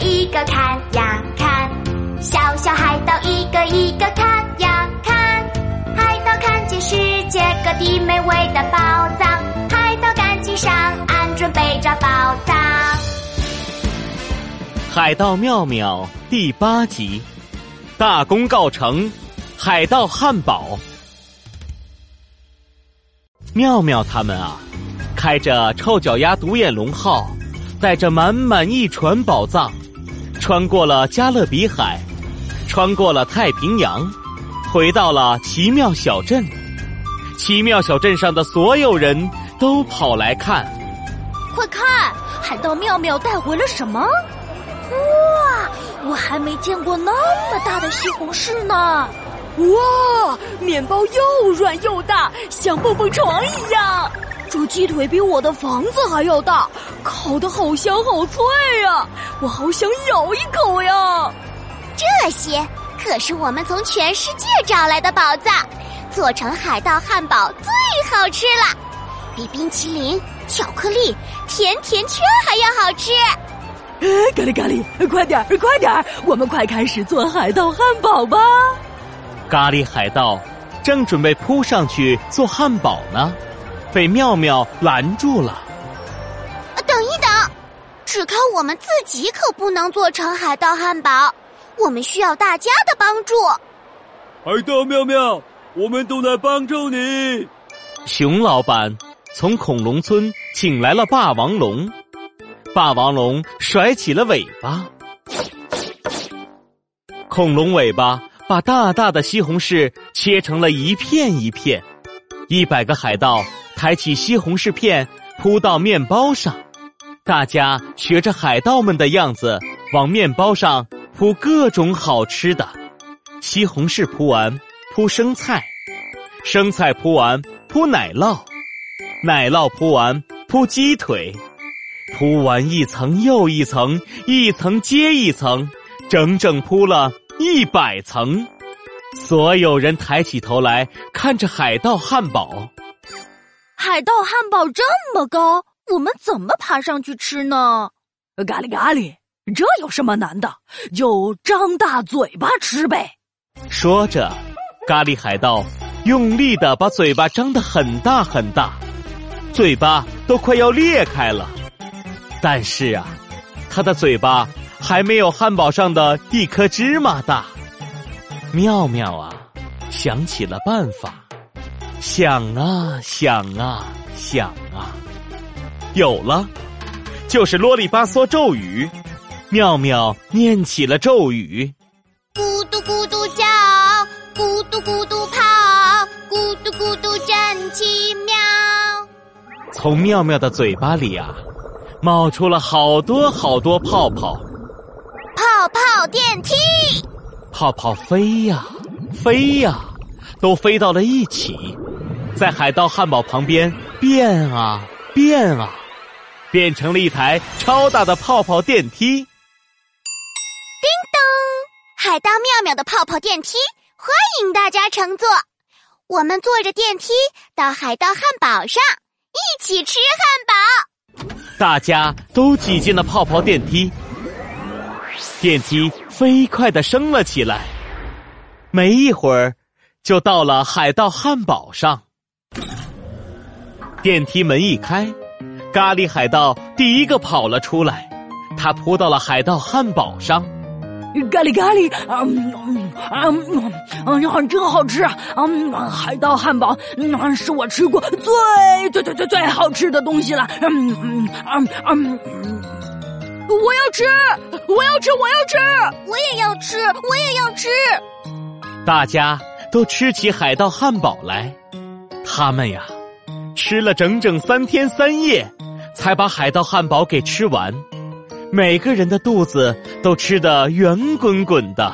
一个看呀看，小小海盗一个一个看呀看，海盗看见世界各地美味的宝藏，海盗赶紧上岸准备找宝藏。海盗妙妙第八集，大功告成，海盗汉堡。妙妙他们啊，开着臭脚丫独眼龙号，带着满满一船宝藏，穿过了加勒比海，穿过了太平洋，回到了奇妙小镇。奇妙小镇上的所有人都跑来看，快看，海盗妙妙带回了什么？哇，我还没见过那么大的西红柿呢！哇，面包又软又大，像蹦蹦床一样。这鸡腿比我的房子还要大，烤的好香好脆呀！我好想咬一口呀！这些可是我们从全世界找来的宝藏，做成海盗汉堡最好吃了，比冰淇淋、巧克力、甜甜圈还要好吃。咖喱咖喱，快点儿快点儿，我们快开始做海盗汉堡吧！咖喱海盗正准备扑上去做汉堡呢，被妙妙拦住了。等一等，只靠我们自己可不能做成海盗汉堡，我们需要大家的帮助。海盗妙妙，我们都来帮助你。熊老板从恐龙村请来了霸王龙。霸王龙甩起了尾巴，恐龙尾巴把大大的西红柿切成了一片一片。一百个海盗抬起西红柿片铺到面包上，大家学着海盗们的样子往面包上铺各种好吃的。西红柿铺完，铺生菜；生菜铺完，铺奶酪；奶酪铺完，铺鸡腿。铺完一层又一层，一层接一层，整整铺了一百层。所有人抬起头来看着海盗汉堡。海盗汉堡这么高，我们怎么爬上去吃呢？咖喱咖喱，这有什么难的？就张大嘴巴吃呗。说着，咖喱海盗用力的把嘴巴张得很大很大，嘴巴都快要裂开了。但是啊，他的嘴巴还没有汉堡上的一颗芝麻大。妙妙啊，想起了办法，想啊想啊想啊，有了，就是啰里吧嗦咒语。妙妙念起了咒语：咕嘟咕嘟叫，咕嘟咕嘟跑，咕嘟咕嘟真奇妙。从妙妙的嘴巴里啊。冒出了好多好多泡泡，泡泡电梯，泡泡飞呀飞呀，都飞到了一起，在海盗汉堡旁边变啊变啊，变成了一台超大的泡泡电梯。叮咚，海盗妙妙的泡泡电梯，欢迎大家乘坐。我们坐着电梯到海盗汉堡上，一起吃汉堡。大家都挤进了泡泡电梯，电梯飞快的升了起来，没一会儿就到了海盗汉堡上。电梯门一开，咖喱海盗第一个跑了出来，他扑到了海盗汉堡上。咖喱咖喱，啊啊啊！真好吃啊！海盗汉堡，嗯，是我吃过最最最最最好吃的东西了。嗯嗯嗯嗯，我要吃，我要吃，我要吃，我也要吃，我也要吃。大家都吃起海盗汉堡来，他们呀，吃了整整三天三夜，才把海盗汉堡给吃完。每个人的肚子都吃得圆滚滚的，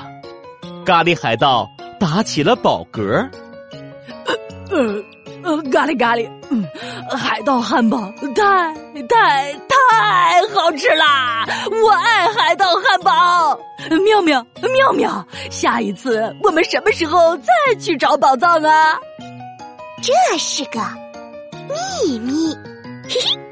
咖喱海盗打起了饱嗝。呃呃，咖喱咖喱，嗯，海盗汉堡太太太好吃啦！我爱海盗汉堡。妙妙妙妙，下一次我们什么时候再去找宝藏啊？这是个秘密，嘿嘿。